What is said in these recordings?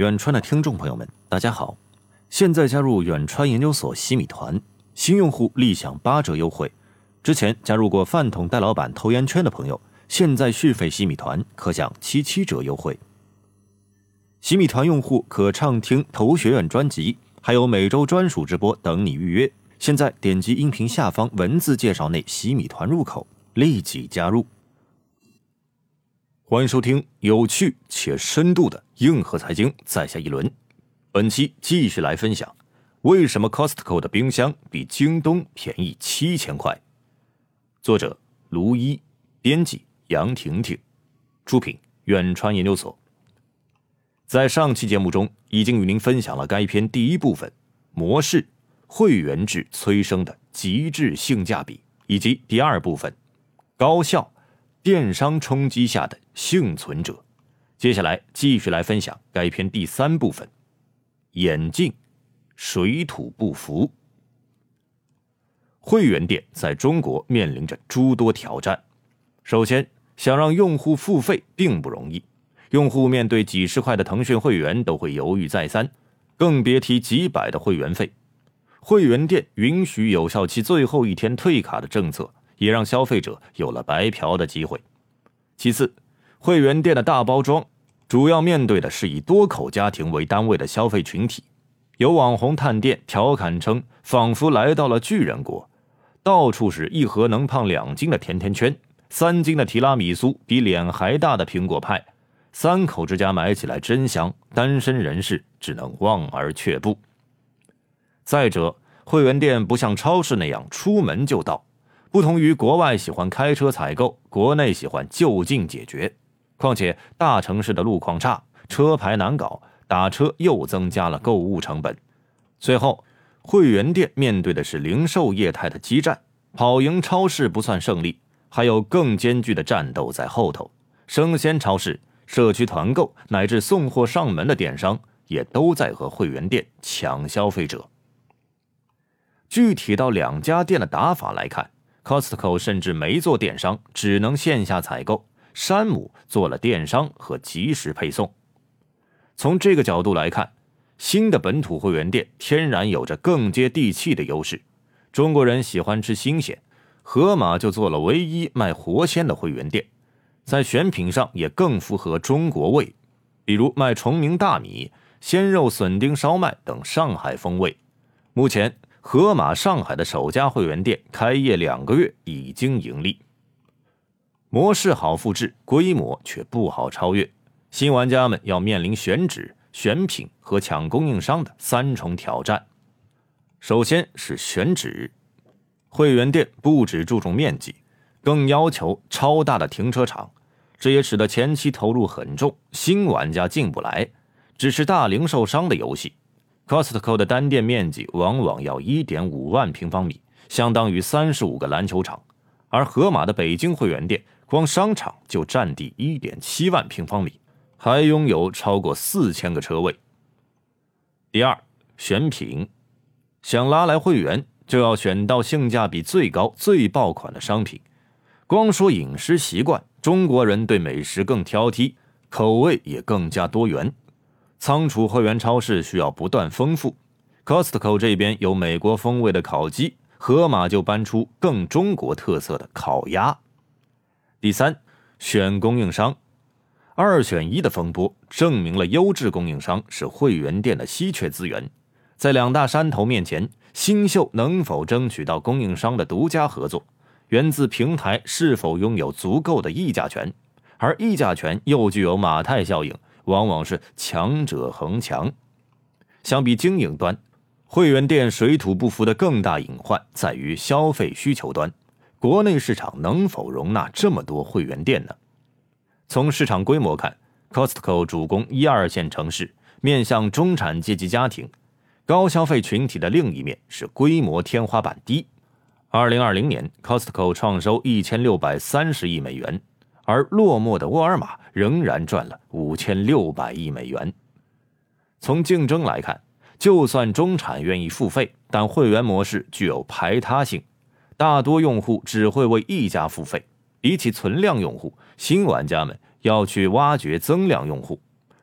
远川的听众朋友们，大家好！现在加入远川研究所西米团，新用户立享八折优惠。之前加入过饭桶戴老板投研圈的朋友，现在续费西米团可享七七折优惠。西米团用户可畅听投学院专辑，还有每周专属直播等你预约。现在点击音频下方文字介绍内西米团入口，立即加入。欢迎收听有趣且深度的硬核财经，在下一轮。本期继续来分享，为什么 Costco 的冰箱比京东便宜七千块？作者卢一，编辑杨婷婷，出品远川研究所。在上期节目中，已经与您分享了该篇第一部分模式会员制催生的极致性价比，以及第二部分高效。电商冲击下的幸存者，接下来继续来分享该篇第三部分：眼镜水土不服。会员店在中国面临着诸多挑战。首先，想让用户付费并不容易，用户面对几十块的腾讯会员都会犹豫再三，更别提几百的会员费。会员店允许有效期最后一天退卡的政策。也让消费者有了白嫖的机会。其次，会员店的大包装主要面对的是以多口家庭为单位的消费群体。有网红探店调侃称，仿佛来到了巨人国，到处是一盒能胖两斤的甜甜圈，三斤的提拉米苏比脸还大的苹果派，三口之家买起来真香，单身人士只能望而却步。再者，会员店不像超市那样出门就到。不同于国外喜欢开车采购，国内喜欢就近解决。况且大城市的路况差，车牌难搞，打车又增加了购物成本。最后，会员店面对的是零售业态的激战，跑赢超市不算胜利，还有更艰巨的战斗在后头。生鲜超市、社区团购乃至送货上门的电商，也都在和会员店抢消费者。具体到两家店的打法来看。Costco 甚至没做电商，只能线下采购。山姆做了电商和即时配送。从这个角度来看，新的本土会员店天然有着更接地气的优势。中国人喜欢吃新鲜，盒马就做了唯一卖活鲜的会员店，在选品上也更符合中国味，比如卖崇明大米、鲜肉笋丁烧麦等上海风味。目前。盒马上海的首家会员店开业两个月，已经盈利。模式好复制，规模却不好超越。新玩家们要面临选址、选品和抢供应商的三重挑战。首先是选址，会员店不只注重面积，更要求超大的停车场，这也使得前期投入很重，新玩家进不来，只是大零售商的游戏。Costco 的单店面积往往要1.5万平方米，相当于35个篮球场，而盒马的北京会员店光商场就占地1.7万平方米，还拥有超过4000个车位。第二，选品，想拉来会员，就要选到性价比最高、最爆款的商品。光说饮食习惯，中国人对美食更挑剔，口味也更加多元。仓储会员超市需要不断丰富，Costco 这边有美国风味的烤鸡，盒马就搬出更中国特色的烤鸭。第三，选供应商，二选一的风波证明了优质供应商是会员店的稀缺资源。在两大山头面前，新秀能否争取到供应商的独家合作，源自平台是否拥有足够的议价权，而议价权又具有马太效应。往往是强者恒强。相比经营端，会员店水土不服的更大隐患在于消费需求端，国内市场能否容纳这么多会员店呢？从市场规模看，Costco 主攻一二线城市，面向中产阶级家庭，高消费群体的另一面是规模天花板低。二零二零年，Costco 创收一千六百三十亿美元，而落寞的沃尔玛仍然赚了五千六百亿美元。从竞争来看，就算中产愿意付费，但会员模式具有排他性，大多用户只会为一家付费。比起存量用户，新玩家们要去挖掘增量用户，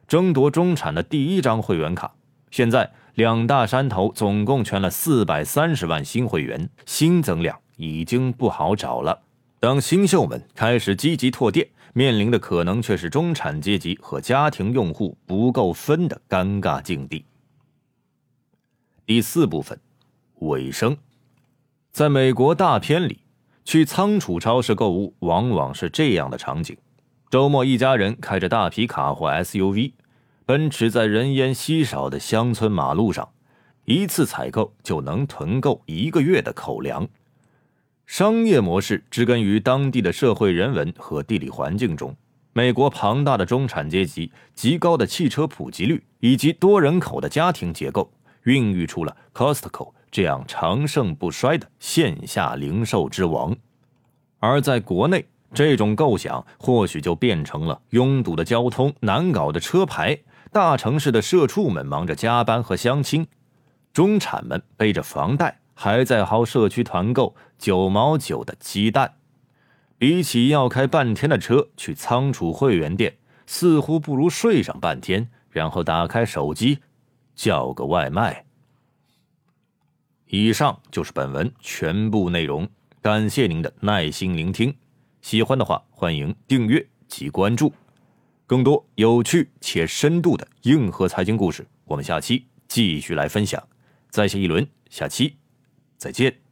争夺中产的第一张会员卡。现在。两大山头总共圈了四百三十万新会员，新增量已经不好找了。当新秀们开始积极拓店，面临的可能却是中产阶级和家庭用户不够分的尴尬境地。第四部分，尾声，在美国大片里，去仓储超市购物往往是这样的场景：周末，一家人开着大皮卡或 SUV。奔驰在人烟稀少的乡村马路上，一次采购就能囤够一个月的口粮。商业模式植根于当地的社会人文和地理环境中。美国庞大的中产阶级、极高的汽车普及率以及多人口的家庭结构，孕育出了 Costco 这样长盛不衰的线下零售之王。而在国内，这种构想或许就变成了拥堵的交通、难搞的车牌。大城市的社畜们忙着加班和相亲，中产们背着房贷还在薅社区团购九毛九的鸡蛋。比起要开半天的车去仓储会员店，似乎不如睡上半天，然后打开手机叫个外卖。以上就是本文全部内容，感谢您的耐心聆听。喜欢的话，欢迎订阅及关注。更多有趣且深度的硬核财经故事，我们下期继续来分享。再下一轮，下期再见。